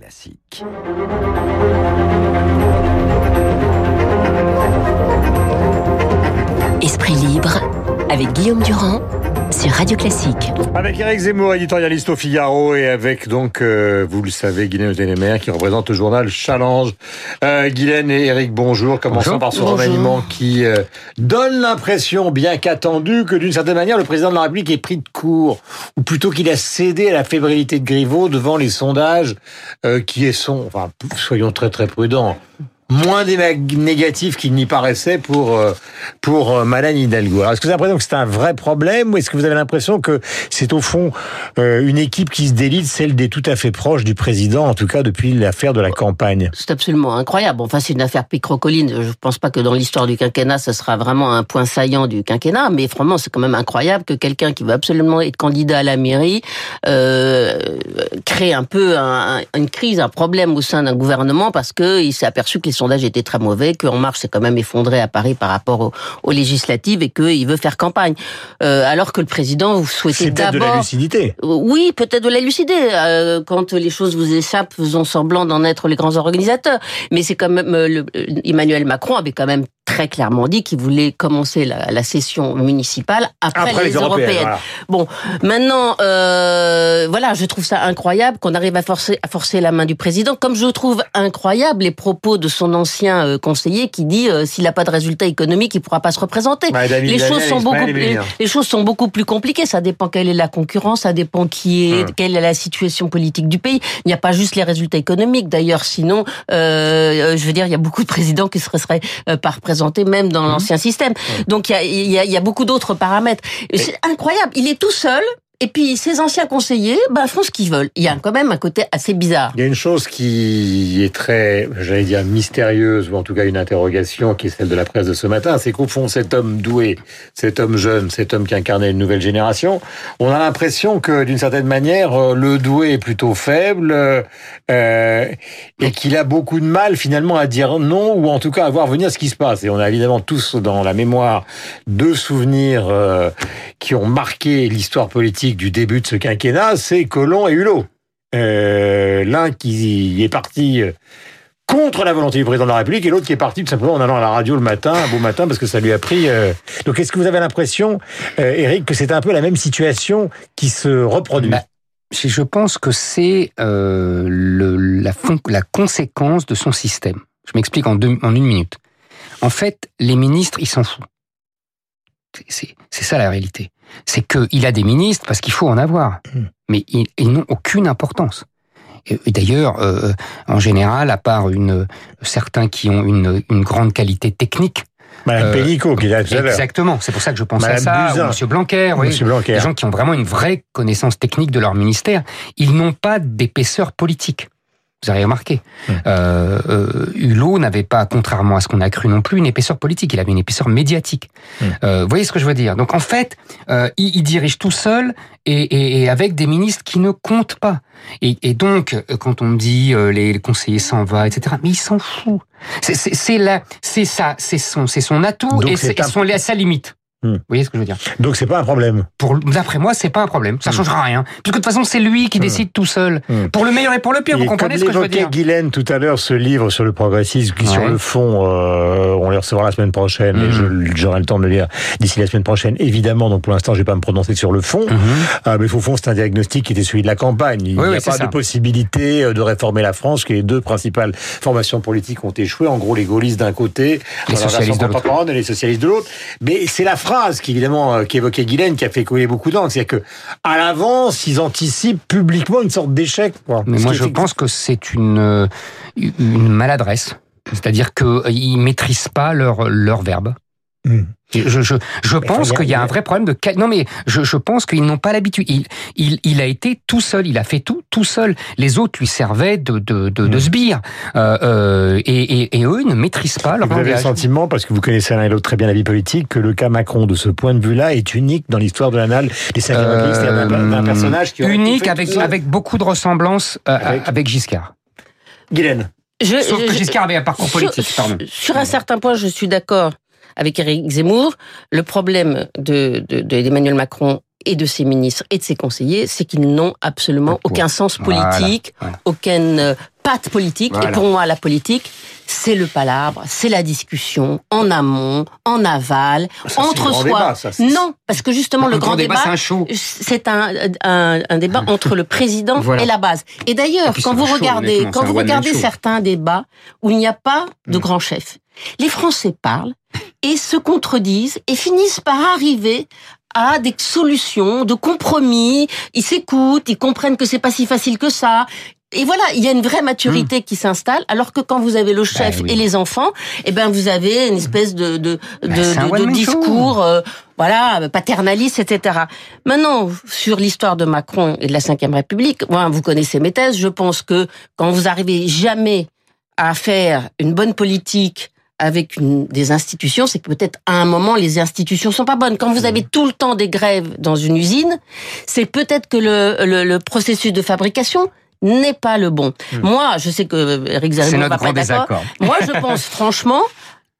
Classique. Avec Guillaume Durand sur Radio Classique. Avec Eric Zemmour, éditorialiste au Figaro, et avec donc, euh, vous le savez, Guylaine Ténémer, qui représente le journal Challenge. Euh, Guylaine et Eric, bonjour. Commençons par ce remaniement qui euh, donne l'impression, bien qu'attendu, que d'une certaine manière, le président de la République est pris de court, ou plutôt qu'il a cédé à la fébrilité de Griveaux devant les sondages euh, qui sont, enfin, soyons très très prudents, moins négatifs qu'il n'y paraissait pour euh, pour euh, Madame Hidalgo. Est-ce que vous avez l'impression que c'est un vrai problème ou est-ce que vous avez l'impression que c'est au fond euh, une équipe qui se délite, celle des tout à fait proches du président, en tout cas depuis l'affaire de la campagne? C'est absolument incroyable. Enfin, c'est une affaire picrocoline. Je ne pense pas que dans l'histoire du quinquennat, ce sera vraiment un point saillant du quinquennat, mais vraiment, c'est quand même incroyable que quelqu'un qui veut absolument être candidat à la mairie crée un peu un, une crise, un problème au sein d'un gouvernement parce qu'il s'est aperçu que les sondage était très mauvais, qu'En Marche s'est quand même effondré à Paris par rapport aux, législatives et qu'il veut faire campagne. Euh, alors que le président vous souhaitait d'abord... de la lucidité. Euh, oui, peut-être de la lucidité. Euh, quand les choses vous échappent, faisons semblant d'en être les grands organisateurs. Mais c'est quand même... Le, Emmanuel Macron avait quand même très clairement dit qu'il voulait commencer la, la, session municipale après, les, européennes. Bon, maintenant, euh, voilà, je trouve ça incroyable qu'on arrive à forcer, à forcer la main du président, comme je trouve incroyable les propos de son ancien euh, conseiller qui dit euh, s'il n'a pas de résultat économique, il pourra pas se représenter. Bah, les choses sont beaucoup plus, les, choses sont beaucoup plus compliquées. Ça dépend quelle est la concurrence, ça dépend qui est, hum. quelle est la situation politique du pays. Il n'y a pas juste les résultats économiques. D'ailleurs, sinon, euh, je veux dire, il y a beaucoup de présidents qui se seraient pas même dans mmh. l'ancien système. Donc il y a, y, a, y a, beaucoup d'autres paramètres. C'est incroyable. Il est tout seul et puis ces anciens conseillers ben, font ce qu'ils veulent. Il y a quand même un côté assez bizarre. Il y a une chose qui est très, j'allais dire, mystérieuse, ou en tout cas une interrogation qui est celle de la presse de ce matin, c'est qu'au fond, cet homme doué, cet homme jeune, cet homme qui incarnait une nouvelle génération, on a l'impression que d'une certaine manière, euh, le doué est plutôt faible euh, et qu'il a beaucoup de mal finalement à dire non, ou en tout cas à voir venir ce qui se passe. Et on a évidemment tous dans la mémoire deux souvenirs euh, qui ont marqué l'histoire politique du début de ce quinquennat, c'est Colomb et Hulot. Euh, L'un qui est parti euh, contre la volonté du président de la République et l'autre qui est parti tout simplement en allant à la radio le matin, un beau matin, parce que ça lui a pris... Euh... Donc est-ce que vous avez l'impression, Eric, que c'est un peu la même situation qui se reproduit? Bah, Je pense que c'est la, la conséquence de son système. Je m'explique en, en une minute. En fait, les ministres, ils s'en foutent. C'est ça la réalité. C'est qu'il a des ministres parce qu'il faut en avoir, hmm. mais ils, n'ont aucune importance. Et, d'ailleurs, euh, en général, à part une, certains qui ont une, une grande qualité technique, Madame euh, Pellico, qui là Exactement, c'est pour ça que je pense à ça. Ou Monsieur Blanquer, oui. Monsieur Blanquer. Des gens qui ont vraiment une vraie connaissance technique de leur ministère. Ils n'ont pas d'épaisseur politique. Vous avez remarqué. Euh, euh, Hulot n'avait pas, contrairement à ce qu'on a cru non plus, une épaisseur politique. Il avait une épaisseur médiatique. Euh, vous voyez ce que je veux dire Donc en fait, euh, il, il, dirige tout seul et, et, et, avec des ministres qui ne comptent pas. Et, et donc, euh, quand on me dit euh, les, conseillers s'en vont, etc., mais il s'en fout. C'est là, c'est ça, c'est son, c'est son atout et, c'est son, à sa limite. Hmm. Vous voyez ce que je veux dire? Donc c'est pas un problème. Pour d'après moi, c'est pas un problème. Ça hmm. changera rien. Puisque de toute façon, c'est lui qui hmm. décide tout seul. Pour le meilleur et pour le pire. vous comprenez ce que je veux dire? Guylaine tout à l'heure, ce livre sur le progressisme, qui sur le fond, euh, on le recevra la semaine prochaine, et j'aurai le temps de le lire d'ici la semaine prochaine. Évidemment, donc pour l'instant, je vais pas me prononcer sur le fond. Euh, mais au fond, c'est un diagnostic qui était celui de la campagne. Il n'y a pas de possibilité euh, de réformer la France, que les deux principales formations politiques ont échoué. En gros, les gaullistes d'un côté, les socialistes de l'autre, et les socialistes de l'autre. Mais c'est la phrase qui évidemment euh, qu'évoquait Guylaine, qui a fait couler beaucoup d'encre. C'est-à-dire que à l'avance, ils anticipent publiquement une sorte d'échec. Mais moi, je pense que c'est une, euh, une maladresse. C'est-à-dire qu'ils ne maîtrisent pas leur, leur verbe. Hmm. Je, je, je pense qu'il y a un vrai problème de non mais je, je pense qu'ils n'ont pas l'habitude. Il, il, il a été tout seul, il a fait tout tout seul. Les autres lui servaient de de, de, de hmm. sbire euh, euh, et, et, et, eux ils ne maîtrisent pas leur vous langage. Avez le sentiment parce que vous connaissez l'un et l'autre très bien la vie politique que le cas Macron de ce point de vue-là est unique dans l'histoire de l'annale des euh, d'un personnage qui unique avec avec beaucoup de ressemblances euh, avec, avec Giscard. Guylaine. Je, Sauf que Giscard avait un parcours politique. Sur, sur un certain point, je suis d'accord avec Éric Zemmour. Le problème de d'Emmanuel Macron et de ses ministres et de ses conseillers, c'est qu'ils n'ont absolument aucun sens politique, aucune euh, patte politique. Et pour moi, la politique, c'est le palabre, c'est la discussion en amont, en aval, entre soi. non, parce que justement le grand débat, c'est un, un, un, débat entre le président et la base. Et d'ailleurs, quand, vous regardez, quand vous regardez certains débats où il n'y a pas de mm. grand chef, les Français parlent et se contredisent et finissent par arriver à des solutions de compromis. Ils s'écoutent, ils comprennent que c'est pas si facile que ça. Et voilà, il y a une vraie maturité hmm. qui s'installe, alors que quand vous avez le chef bah et les enfants, eh ben vous avez une espèce de de, bah, de, de, discours, euh, voilà, paternaliste, etc. Maintenant, sur l'histoire de Macron et de la Ve République, moi, vous connaissez mes thèses. Je pense que quand vous arrivez jamais à faire une bonne politique avec une, des institutions, c'est que peut-être à un moment les institutions sont pas bonnes. Quand vous avez tout le temps des grèves dans une usine, c'est peut-être que le, le, le, processus de fabrication n'est pas le bon. Hmm. Moi, je sais que Eric Zemmour va pas d'accord. Moi, je pense franchement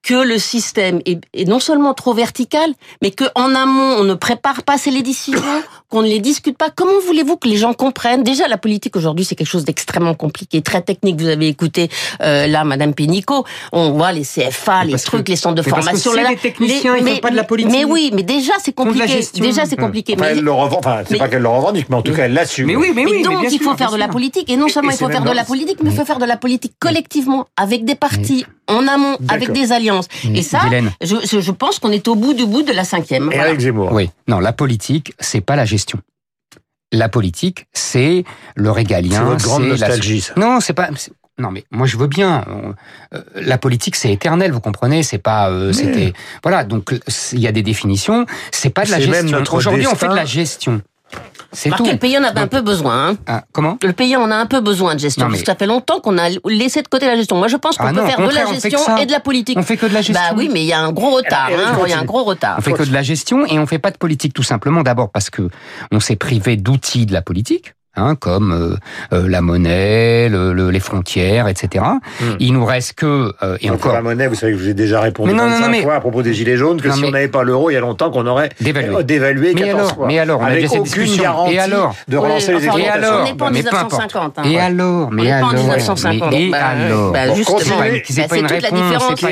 que le système est, est, non seulement trop vertical, mais que en amont on ne prépare pas ces décisions, qu'on ne les discute pas. Comment voulez-vous que les gens comprennent? Déjà, la politique aujourd'hui, c'est quelque chose d'extrêmement compliqué, très technique. Vous avez écouté euh, là, Madame Pénicaud, on voit les CFA, les trucs, les centres de formation. Parce que là, les techniciens, ils mais, font pas de la politique. Mais oui, mais déjà c'est compliqué. Déjà c'est compliqué. Enfin, elle le enfin, c'est pas qu'elle le revendique, mais en tout cas, elle l'assume. Mais oui, mais oui. Et donc, il faut faire de la politique, et non seulement il faut faire de la politique, mais il faut faire de la politique collectivement, avec des partis, en amont, avec des alliances. Et ça, je, je pense qu'on est au bout du bout de la cinquième. Et avec Zemmour. Oui, non, la politique, c'est pas la gestion la politique, c'est le régalien. C'est votre grande nostalgie. Non, c'est pas. Non, mais moi je veux bien. Euh, la politique, c'est éternel, vous comprenez. C'est pas. Euh, c'était. Voilà. Donc il y a des définitions. C'est pas de la gestion. Aujourd'hui, on fait de la gestion. C'est tout. le pays en a un peu besoin. Hein? Ah, comment? Le pays en a un peu besoin de gestion. Parce que ça fait longtemps qu'on a laissé de côté la gestion. Moi, je pense qu'on ah peut faire de la gestion et de la politique. On fait que de la gestion. Bah oui, mais il y a un gros retard. Hein. Il y a un gros retard. On fait que de la gestion et on fait pas de politique tout simplement. D'abord parce que on s'est privé d'outils de la politique. Hein, comme euh, euh, la monnaie, le, les frontières, etc. Hmm. Il nous reste que euh, et encore la monnaie. Vous savez que je vous ai déjà répondu non, 25 fois à propos des gilets jaunes que si on n'avait pas l'euro, il y a longtemps qu'on aurait dévalué. mais alors, fois. Mais alors, on avec a aucune garantie et alors de relancer les exportations. Et alors, on n'est pas en 1950. Hein, et alors, mais alors, et alors, bah, justement, c'est pas une réponse.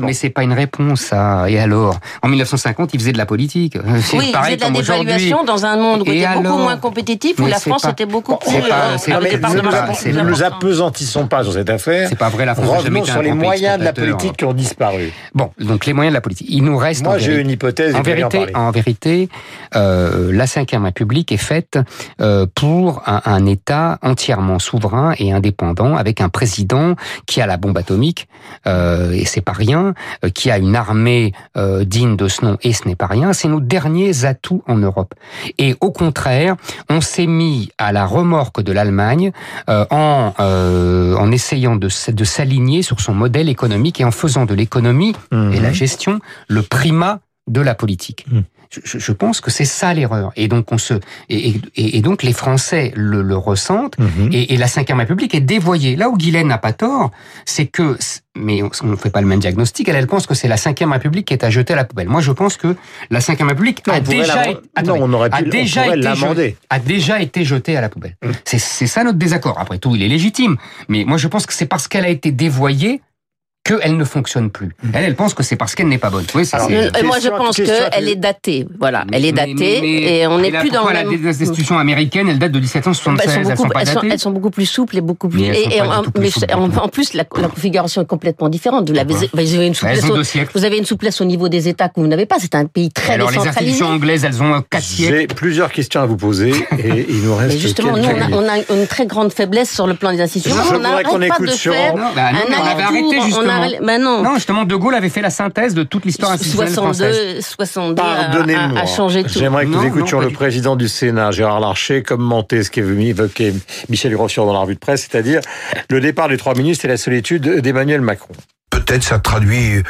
Mais c'est pas une réponse, ça. Et alors, en 1950, ils faisaient de la politique. Oui, ils faisaient de la dévaluation dans un monde où était beaucoup moins compétitif, où la France était beaucoup plus. Ne nous apesantissons pas sur cette affaire. C'est pas vrai, la France Revenons sur les moyens de la politique qui ont disparu. Bon, donc les moyens de la politique. Il nous reste. Moi, j'ai une hypothèse. En vérité, en vérité, euh, la Ve République est faite euh, pour un, un, État entièrement souverain et indépendant, avec un président qui a la bombe atomique, euh, et c'est pas rien, euh, qui a une armée euh, digne de ce nom, et ce n'est pas rien. C'est nos derniers atouts en Europe. Et au contraire, on s'est mis à la remorque de l'Allemagne euh, en, euh, en essayant de, de s'aligner sur son modèle économique et en faisant de l'économie et la mhm. gestion le primat de la politique. Mhm je, je pense que c'est ça l'erreur. Et donc on se et, et, et, donc les Français le, le ressentent. Mhm. et, et, la Cinquième République est dévoyée. Là où Guylaine n'a pas tort, c'est que mais on ne fait pas le même diagnostic. Elle, elle pense que c'est la Cinquième République qui est à jeter à la poubelle. Moi, je pense que la Cinquième République a déjà, non, on aurait pu, a, déjà été jeté, a déjà été jetée à la poubelle. Mmh. C'est ça notre désaccord. Après tout, il est légitime. Mais moi, je pense que c'est parce qu'elle a été dévoyée qu'elle ne fonctionne plus. Mhm. Elle, elle pense que c'est parce qu'elle n'est pas bonne. Oui, Alors, moi, je pense qu'elle est datée. Voilà, elle est datée et on n'est plus dans la même... institutions américaines, elles datent de 1776. Elles sont, beaucoup, elles sont, pas datées? Elles sont, beaucoup plus souples et beaucoup plus. et, en, plus en, plus, la, configuration est complètement différente. Vous avez, vous avez une souplesse. Au, vous avez une souplesse au niveau des États que vous n'avez pas. C'est un pays très Alors, décentralisé. les institutions anglaises, elles ont quatre siècles. J'ai plusieurs questions à vous poser et il nous reste. Mais justement, nous, on a, une très grande faiblesse sur le plan des institutions. Je voudrais qu'on écoute sur. Bah, on justement. Non, justement, De Gaulle avait fait la synthèse de toute l'histoire institutionnelle 62, 62 a, a, changé tout. J'aimerais que nous écoutions le président du Sénat, Gérard Larcher, commenter ce évoqué Michel Grossier dans la revue de presse, c'est-à-dire le départ des trois ministres et la solitude d'Emmanuel Macron. Peut-être ça traduit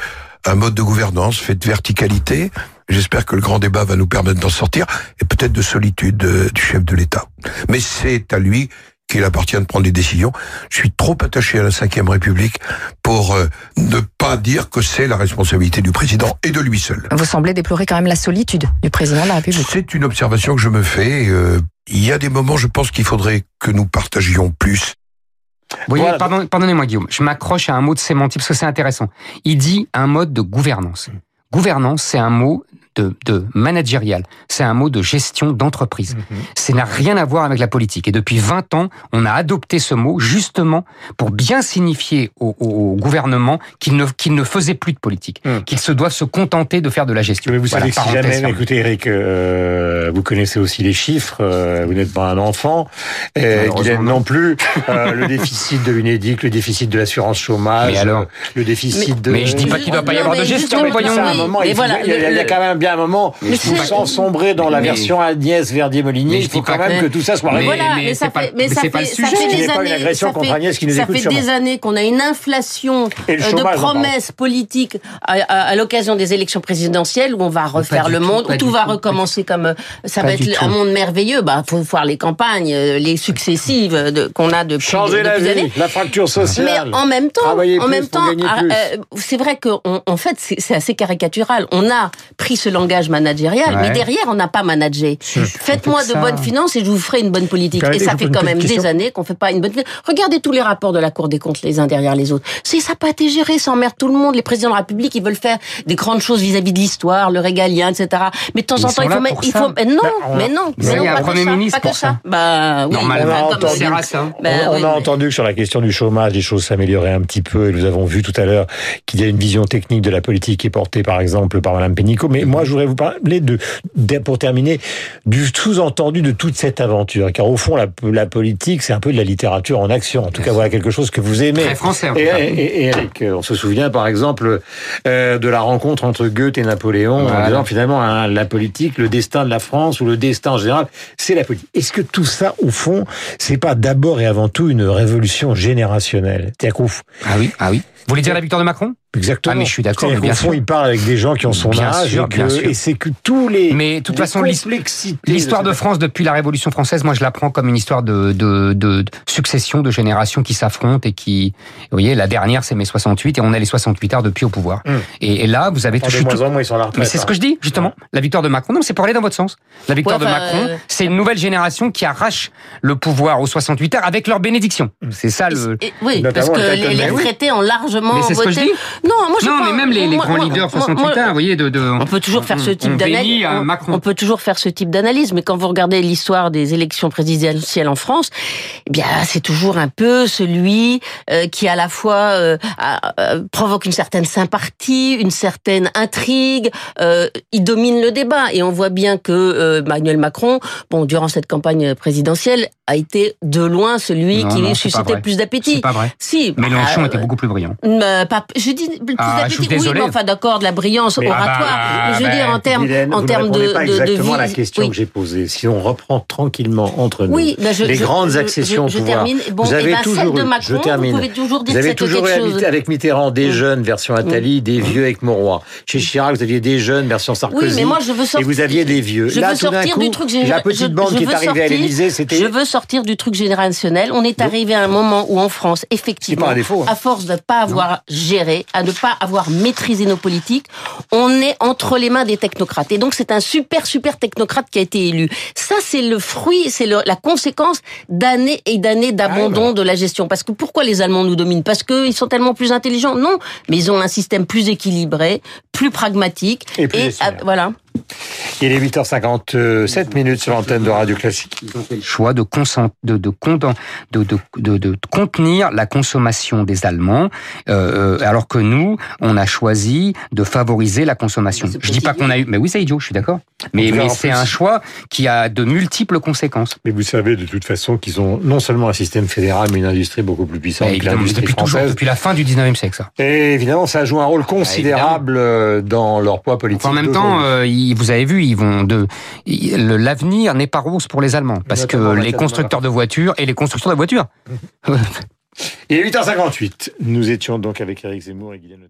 un mode de gouvernance fait de verticalité. J'espère que le grand débat va nous permettre d'en sortir et peut-être de solitude du chef de l'État. Mais c'est à lui qu'il appartient de prendre des décisions. Je suis trop attaché à la Ve République pour euh, ne pas dire que c'est la responsabilité du président et de lui seul. Vous semblez déplorer quand même la solitude du président de la République. C'est une observation que je me fais. Euh, il y a des moments, je pense qu'il faudrait que nous partagions plus. Vous voyez, pardonnez-moi Guillaume, je m'accroche à un mot de sémantique parce que c'est intéressant. Il dit un mode de gouvernance. Gouvernance, c'est un mot de, de managérial, c'est un mot de gestion d'entreprise. Mhm. Ça n'a rien à voir avec la politique. Et depuis 20 ans, on a adopté ce mot justement pour bien signifier au, au gouvernement qu'il ne, qu'il ne faisait plus de politique, mhm. qu'il se doit se contenter de faire de la gestion. Mais vous savez, si jamais, écoutez Eric, euh, vous connaissez aussi les chiffres, euh, vous n'êtes pas un enfant, et Guylaine non plus, euh, le déficit de l'UNEDIC, le déficit de l'assurance chômage, alors, le déficit de... Mais je dis pas qu'il ne doit pas y avoir de gestion, mais voyons. Il, voilà, il, y a, quand même bien un moment, mais sans sombrer dans la version Agnès Verdier-Molinier, il faut quand même que tout ça soit réglé. Mais, ça fait, mais ça fait, ça fait des années, ça fait des années qu'on a une inflation euh, de promesses politiques à l'occasion des élections présidentielles où on va refaire le monde, où tout va recommencer comme euh, ça va être un monde merveilleux. Bah, faut voir les campagnes, euh, les successives qu'on a depuis changer la vie, la fracture sociale. Mais en même temps, en même temps, ah, c'est vrai qu'en fait c'est assez caricatural. On a pris ce langage managérial, mais derrière, on n'a pas managé. Faites-moi de bonnes finances et je vous ferai une bonne politique. Et ça fait quand même des années qu'on fait pas une bonne Regardez tous les rapports de la Cour des comptes les uns derrière les autres. C'est ça n'a pas été géré, ça emmerde tout le monde. Les présidents de la République, ils veulent faire des grandes choses vis-à-vis de l'histoire, le régalien, etc. Mais de temps en temps, il faut, mettre, il faut, mais non, bah, mais non, mais non, pas un premier ministre pour ça. Bah, oui, Normalement, on a entendu, bah on, a entendu que sur la question du chômage, les choses s'amélioraient un petit peu. Et nous avons vu tout à l'heure qu'il y a une vision technique de la politique qui est portée, par exemple, par Mme Pénicaud. Mais moi, je voudrais vous parler de, pour terminer, du sous-entendu de toute cette aventure. Car au fond, la, la politique, c'est un peu de la littérature en action. En tout cas, voilà quelque chose que vous aimez. Très français. Et, et, Eric, on se souvient par exemple euh, de la rencontre entre Goethe et Napoléon, en disant finalement hein, la politique, le destin de la France ou le destin en général, c'est la politique. Est-ce que tout ça, au fond, c'est pas d'abord et avant tout une révolution générationnelle? Ah oui, ah oui. Vous voulez dire la victoire de Macron? Exactement. Ah, mais je suis d'accord. Au fond, il parle avec des gens qui ont son âge et, c'est que tous les. Mais de toute façon, l'histoire de, France depuis la Révolution française, moi, je la prends comme une histoire de, de, de, succession de générations qui s'affrontent et qui, vous voyez, la dernière, c'est mai 68 et on a les 68 heures depuis au pouvoir. Hum. Et, là, vous avez touché. Tout... Moins, ils sont Mais c'est ce que je dis justement. La victoire de Macron, non, c'est pour aller dans votre sens. La victoire de Macron, euh, c'est une nouvelle génération qui arrache le pouvoir aux 68 heures avec leur bénédiction. C'est ça le. oui, parce que les, retraités ont largement. Mais c'est ce que je dis. Non, moi je non, mais même les, les grands leaders 68 ans, vous voyez, de, de, on peut toujours faire ce type d'analyse. On, peut toujours faire ce type d'analyse, mais quand vous regardez l'histoire des élections présidentielles en France, eh bien, c'est toujours un peu celui euh, qui à la fois euh, euh, provoque une certaine sympathie, une certaine intrigue. il domine le débat, et on voit bien que Emmanuel Macron, bon, durant cette campagne présidentielle, a été de loin celui qui suscitait plus d'appétit. C'est pas vrai. Si. Mélenchon était beaucoup plus brillant. Pas, je dis plus ah, d'appétit. Oui, mais enfin d'accord, de la brillance oratoire. Ah bah, je veux dire en termes, en termes de, pas exactement la question que j'ai posée. Si on reprend tranquillement entre nous oui, bah, je, les grandes accessions je, je, pouvoir, termine. Bon, vous avez toujours, de Macron, je termine. Vous pouvez toujours dire vous avez toujours eu avec Mitterrand des mm. jeunes version Attali, des mm. vieux avec Mauroy. Chez Chirac, vous aviez des jeunes version Sarkozy. Oui, mais moi je veux sortir. Et vous aviez des vieux. Je veux sortir du truc. La petite bande qui est arrivée à l'Élysée, c'était. Je veux sortir du truc générationnel. On est arrivé à un moment où en France, effectivement, hein. à force de ne pas avoir à ne pas avoir maîtrisé nos politiques, on est entre les mains des technocrates. Et donc c'est un super super technocrate qui a été élu. Ça c'est le fruit, c'est la conséquence d'années et d'années d'abandon ah de la gestion. Parce que pourquoi les Allemands nous dominent? Parce qu'ils sont tellement plus intelligents? Non, mais ils ont un système plus équilibré, plus pragmatique. Et, plus et voilà. Il est 8h57 minutes sur l'antenne de Radio Classique. Ils ont fait le choix de, de, de, de, contenir la consommation des Allemands, euh, euh, alors que nous, on a choisi de favoriser la consommation. Je dis pas qu'on a eu... Mais oui, c'est idiot, je suis d'accord. Mais, mais c'est un choix qui a de multiples conséquences. Mais vous savez de toute façon qu'ils ont non seulement un système fédéral, mais une industrie beaucoup plus puissante que l'industrie depuis française. depuis la fin du 19e siècle, ça. Et évidemment, ça joue un rôle considérable euh, dans leur poids politique. En même temps, vous avez vu, ils vont de l'avenir n'est pas rose pour les Allemands parce que les constructeurs de voitures et les constructeurs de voitures. Il est 8h58. Nous étions donc avec Eric Zemmour et Guylaine